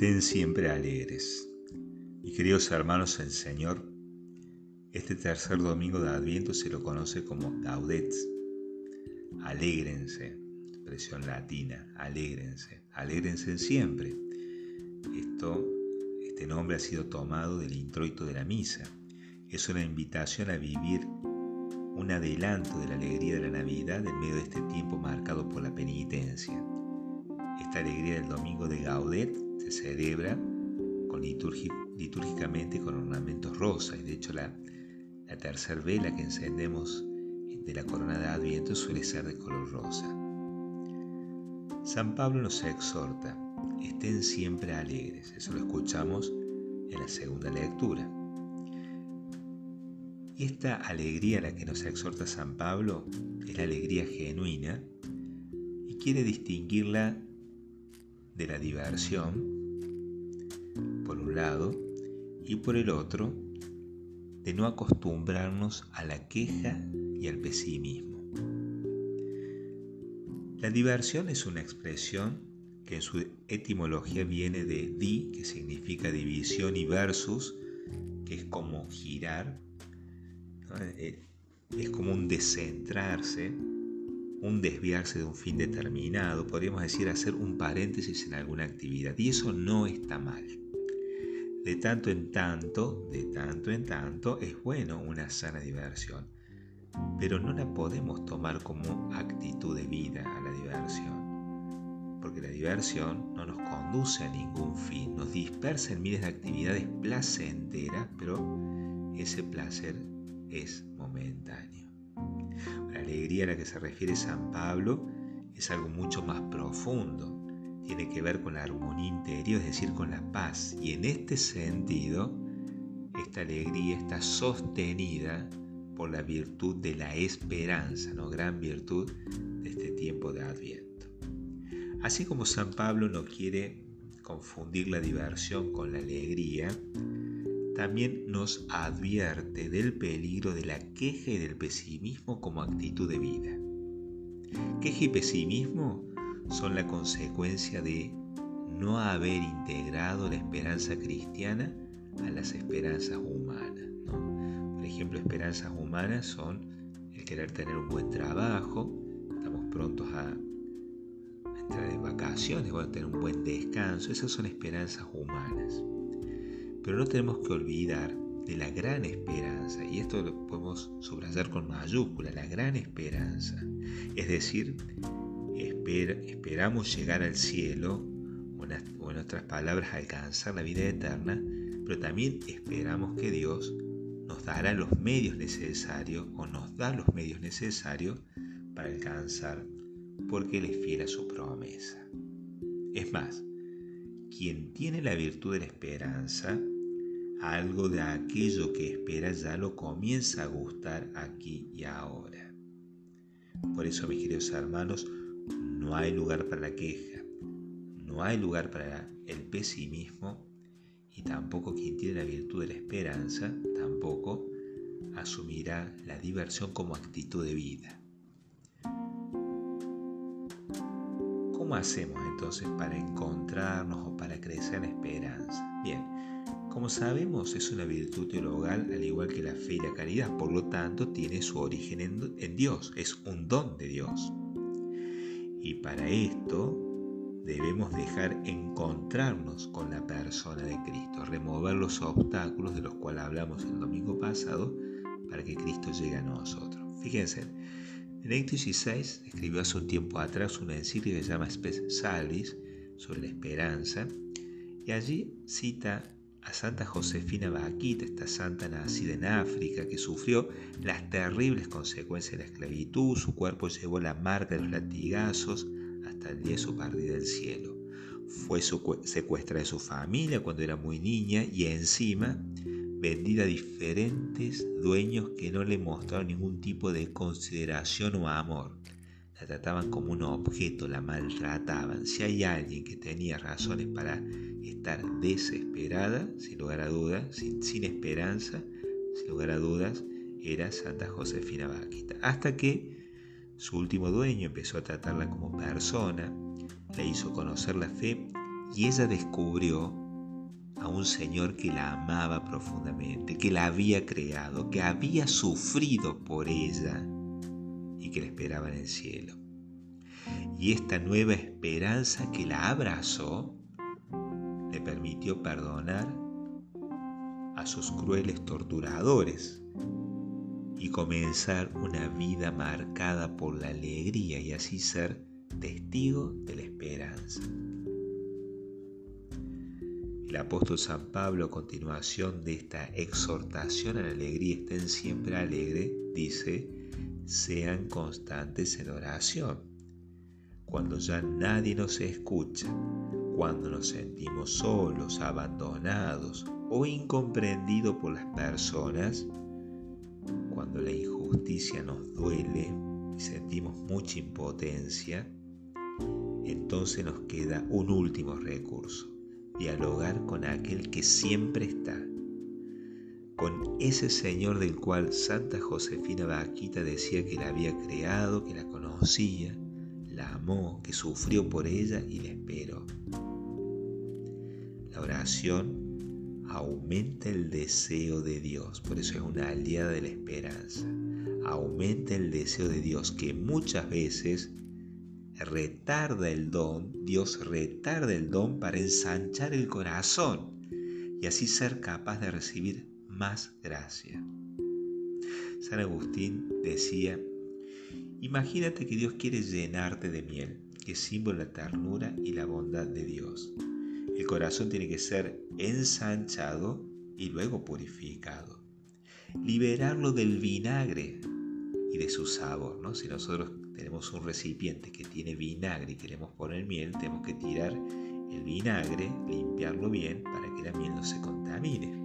Estén siempre alegres. Mis queridos hermanos en Señor, este tercer domingo de Adviento se lo conoce como Gaudets. Alégrense, expresión latina, alégrense, alégrense siempre. Esto, este nombre ha sido tomado del introito de la misa. Es una invitación a vivir un adelanto de la alegría de la Navidad en medio de este tiempo marcado por la penitencia. Esta alegría del domingo de Gaudet se con litúrgicamente con ornamentos rosas. Y de hecho la, la tercera vela que encendemos de la corona de Adviento suele ser de color rosa. San Pablo nos exhorta, estén siempre alegres. Eso lo escuchamos en la segunda lectura. Y esta alegría a la que nos exhorta San Pablo es la alegría genuina y quiere distinguirla de la diversión, por un lado, y por el otro, de no acostumbrarnos a la queja y al pesimismo. La diversión es una expresión que en su etimología viene de di, que significa división, y versus, que es como girar, eh, es como un descentrarse, un desviarse de un fin determinado, podríamos decir hacer un paréntesis en alguna actividad. Y eso no está mal. De tanto en tanto, de tanto en tanto, es bueno una sana diversión. Pero no la podemos tomar como actitud de vida a la diversión. Porque la diversión no nos conduce a ningún fin, nos dispersa en miles de actividades placenteras, pero ese placer es momentáneo. La alegría a la que se refiere San Pablo es algo mucho más profundo. Tiene que ver con la armonía interior, es decir, con la paz. Y en este sentido, esta alegría está sostenida por la virtud de la esperanza, ¿no? gran virtud de este tiempo de Adviento. Así como San Pablo no quiere confundir la diversión con la alegría, también nos advierte del peligro de la queja y del pesimismo como actitud de vida. Queja y pesimismo son la consecuencia de no haber integrado la esperanza cristiana a las esperanzas humanas. Por ejemplo, esperanzas humanas son el querer tener un buen trabajo, estamos prontos a entrar en vacaciones, a tener un buen descanso, esas son esperanzas humanas. Pero no tenemos que olvidar de la gran esperanza, y esto lo podemos subrayar con mayúscula, la gran esperanza. Es decir, esperamos llegar al cielo, o en otras palabras, alcanzar la vida eterna, pero también esperamos que Dios nos dará los medios necesarios o nos da los medios necesarios para alcanzar, porque Él es fiel a su promesa. Es más, quien tiene la virtud de la esperanza, algo de aquello que espera ya lo comienza a gustar aquí y ahora. Por eso, mis queridos hermanos, no hay lugar para la queja, no hay lugar para el pesimismo y tampoco quien tiene la virtud de la esperanza, tampoco asumirá la diversión como actitud de vida. ¿Cómo hacemos entonces para encontrarnos o para crecer en esperanza? Bien, como sabemos, es una virtud teologal al igual que la fe y la caridad, por lo tanto tiene su origen en, Dios, es un don de Dios. Y para esto debemos dejar encontrarnos con la persona de Cristo, remover los obstáculos de los cuales hablamos el domingo pasado para que Cristo llegue a nosotros. Fíjense, Benedicto XVI escribió hace un tiempo atrás una encíclica que se llama Spes Salvis sobre la esperanza y allí cita a Santa Josefina Baquita, esta santa nacida en África que sufrió las terribles consecuencias de la esclavitud, su cuerpo llevó la marca de los latigazos hasta el día su partida del cielo. Fue secuestrada de su familia cuando era muy niña y encima vendida a diferentes dueños que no le mostraron ningún tipo de consideración o amor. La trataban como un objeto, la maltrataban. Si hay alguien que tenía razones para estar desesperada, sin lugar a dudas, sin, sin esperanza, sin lugar a dudas, era Santa Josefina Vaquita. Hasta que su último dueño empezó a tratarla como persona, le hizo conocer la fe y ella descubrió a un Señor que la amaba profundamente, que la había creado, que había sufrido por ella y que la esperaba en el cielo. Y esta nueva esperanza que la abrazó le permitió perdonar a sus crueles torturadores y comenzar una vida marcada por la alegría y así ser testigo de la esperanza. El apóstol San Pablo, a continuación de esta exhortación a la alegría, estén siempre alegres, dice, sean constantes en oración. Cuando ya nadie nos escucha, cuando nos sentimos solos, abandonados o incomprendidos por las personas, cuando la injusticia nos duele y sentimos mucha impotencia, entonces nos queda un último recurso, dialogar con aquel que siempre está, con ese Señor del cual Santa Josefina Vaquita decía que la había creado, que la conocía, la amó, que sufrió por ella y la esperó. La oración aumenta el deseo de Dios, por eso es una aliada de la esperanza. Aumenta el deseo de Dios que muchas veces retarda el don, Dios retarda el don para ensanchar el corazón y así ser capaz de recibir más gracia. San Agustín decía, imagínate que Dios quiere llenarte de miel, que es símbolo de la ternura y la bondad de Dios. El corazón tiene que ser ensanchado y luego purificado. Liberarlo del vinagre y de su sabor. ¿no? Si nosotros tenemos un recipiente que tiene vinagre y queremos poner miel, tenemos que tirar el vinagre, limpiarlo bien para que la miel no se contamine.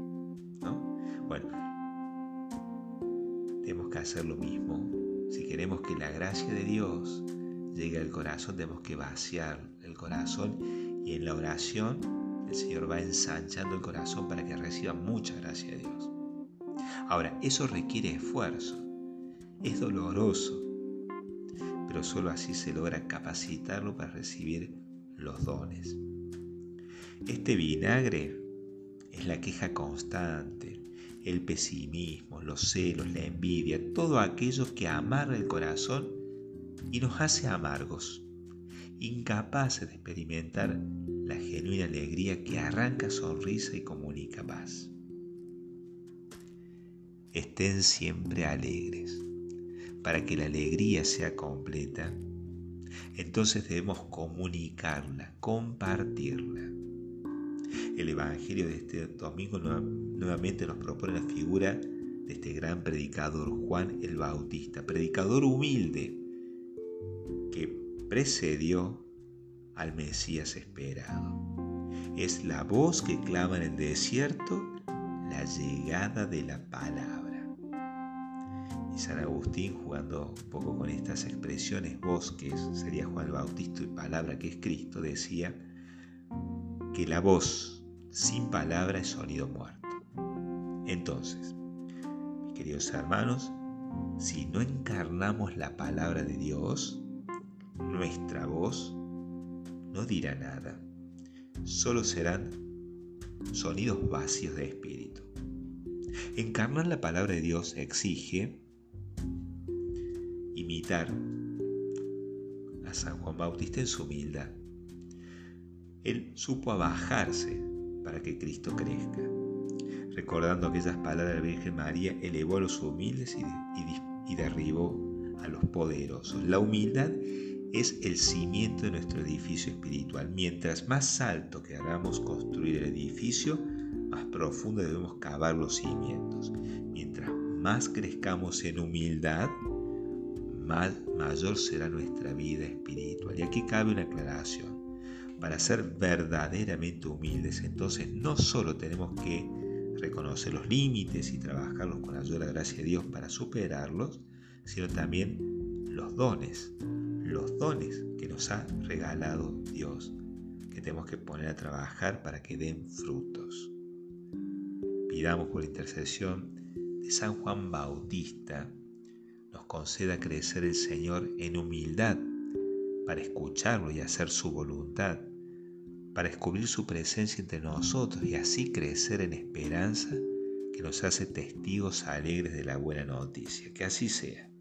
¿no? Bueno, tenemos que hacer lo mismo. Si queremos que la gracia de Dios llegue al corazón, tenemos que vaciar el corazón y en la oración el Señor va ensanchando el corazón para que reciba mucha gracia de Dios. Ahora, eso requiere esfuerzo, es doloroso, pero solo así se logra capacitarlo para recibir los dones. Este vinagre es la queja constante, el pesimismo, los celos, la envidia, todo aquello que amarra el corazón y nos hace amargos incapaces de experimentar la genuina alegría que arranca sonrisa y comunica paz. Estén siempre alegres. Para que la alegría sea completa, entonces debemos comunicarla, compartirla. El Evangelio de este domingo nuevamente nos propone la figura de este gran predicador, Juan el Bautista, predicador humilde, que precedió al Mesías esperado. Es la voz que clama en el desierto la llegada de la palabra. Y San Agustín, jugando un poco con estas expresiones, voz que sería Juan el Bautista y palabra que es Cristo, decía que la voz sin palabra es sonido muerto. Entonces, mis queridos hermanos, si no encarnamos la palabra de Dios, nuestra voz no dirá nada, solo serán sonidos vacíos de espíritu. Encarnar la palabra de Dios exige imitar a San Juan Bautista en su humildad. Él supo abajarse para que Cristo crezca. Recordando aquellas palabras de la Virgen María, elevó a los humildes y, y derribó a los poderosos. La humildad es el cimiento de nuestro edificio espiritual. Mientras más alto queramos construir el edificio, más profundo debemos cavar los cimientos. Mientras más crezcamos en humildad, más mayor será nuestra vida espiritual. Y aquí cabe una aclaración. Para ser verdaderamente humildes, entonces no solo tenemos que reconocer los límites y trabajarlos con la ayuda de la gracia de Dios para superarlos, sino también los dones los dones que nos ha regalado Dios, que tenemos que poner a trabajar para que den frutos. Pidamos por la intercesión de San Juan Bautista, nos conceda crecer el Señor en humildad para escucharlo y hacer su voluntad, para descubrir su presencia entre nosotros y así crecer en esperanza que nos hace testigos alegres de la buena noticia. Que así sea.